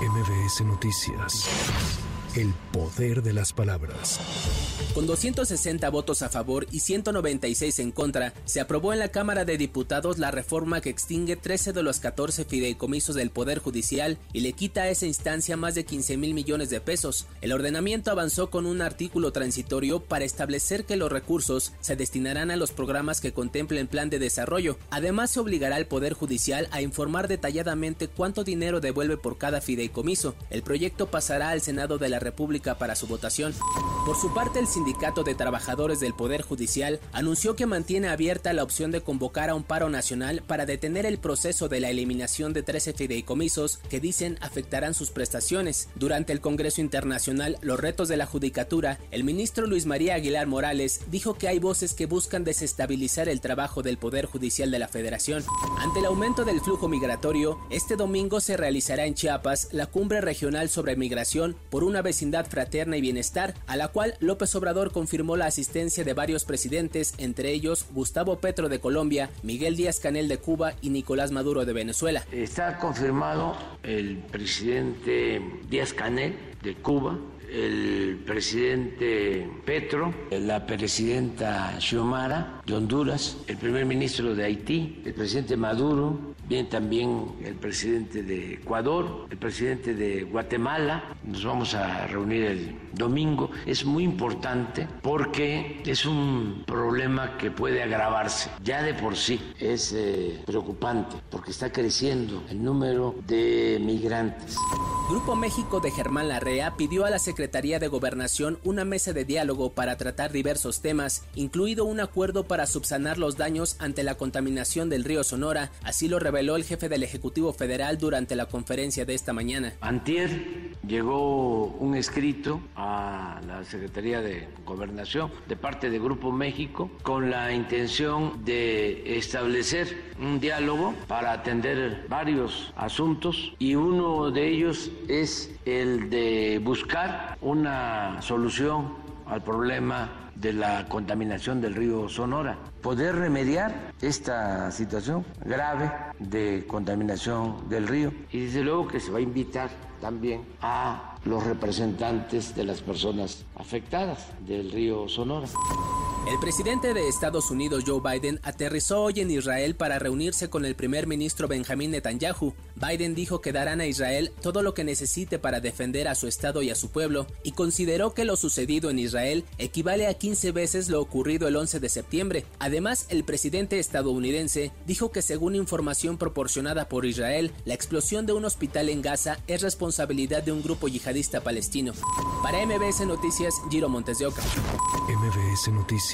MBS Noticias. El poder de las palabras. Con 260 votos a favor y 196 en contra, se aprobó en la Cámara de Diputados la reforma que extingue 13 de los 14 fideicomisos del Poder Judicial y le quita a esa instancia más de 15 mil millones de pesos. El ordenamiento avanzó con un artículo transitorio para establecer que los recursos se destinarán a los programas que contemplen plan de desarrollo. Además, se obligará al Poder Judicial a informar detalladamente cuánto dinero devuelve por cada fideicomiso. El proyecto pasará al Senado de la República para su votación. Por su parte, el Sindicato de Trabajadores del Poder Judicial anunció que mantiene abierta la opción de convocar a un paro nacional para detener el proceso de la eliminación de 13 fideicomisos que dicen afectarán sus prestaciones. Durante el Congreso Internacional Los Retos de la Judicatura, el ministro Luis María Aguilar Morales dijo que hay voces que buscan desestabilizar el trabajo del Poder Judicial de la Federación. Ante el aumento del flujo migratorio, este domingo se realizará en Chiapas la cumbre regional sobre migración por una vecindad fraterna y bienestar, a la cual López Obrador confirmó la asistencia de varios presidentes, entre ellos Gustavo Petro de Colombia, Miguel Díaz Canel de Cuba y Nicolás Maduro de Venezuela. Está confirmado el presidente Díaz Canel de Cuba, el presidente Petro, la presidenta Xiomara de Honduras, el primer ministro de Haití, el presidente Maduro, bien también el presidente de Ecuador, el presidente de Guatemala. Nos vamos a reunir el domingo. Es muy importante porque es un problema que puede agravarse. Ya de por sí es eh, preocupante porque está creciendo el número de migrantes. Grupo México de Germán Larrea pidió a la Secretaría de Gobernación una mesa de diálogo para tratar diversos temas, incluido un acuerdo para subsanar los daños ante la contaminación del río Sonora, así lo reveló el jefe del Ejecutivo Federal durante la conferencia de esta mañana. Antier llegó un escrito a la Secretaría de Gobernación de parte de Grupo México con la intención de establecer un diálogo para atender varios asuntos y uno de ellos es el de buscar una solución al problema de la contaminación del río Sonora, poder remediar esta situación grave de contaminación del río y desde luego que se va a invitar también a los representantes de las personas afectadas del río Sonora. El presidente de Estados Unidos, Joe Biden, aterrizó hoy en Israel para reunirse con el primer ministro Benjamín Netanyahu. Biden dijo que darán a Israel todo lo que necesite para defender a su Estado y a su pueblo, y consideró que lo sucedido en Israel equivale a 15 veces lo ocurrido el 11 de septiembre. Además, el presidente estadounidense dijo que según información proporcionada por Israel, la explosión de un hospital en Gaza es responsabilidad de un grupo yihadista palestino. Para MBS Noticias, Giro Montes de Oca. MBS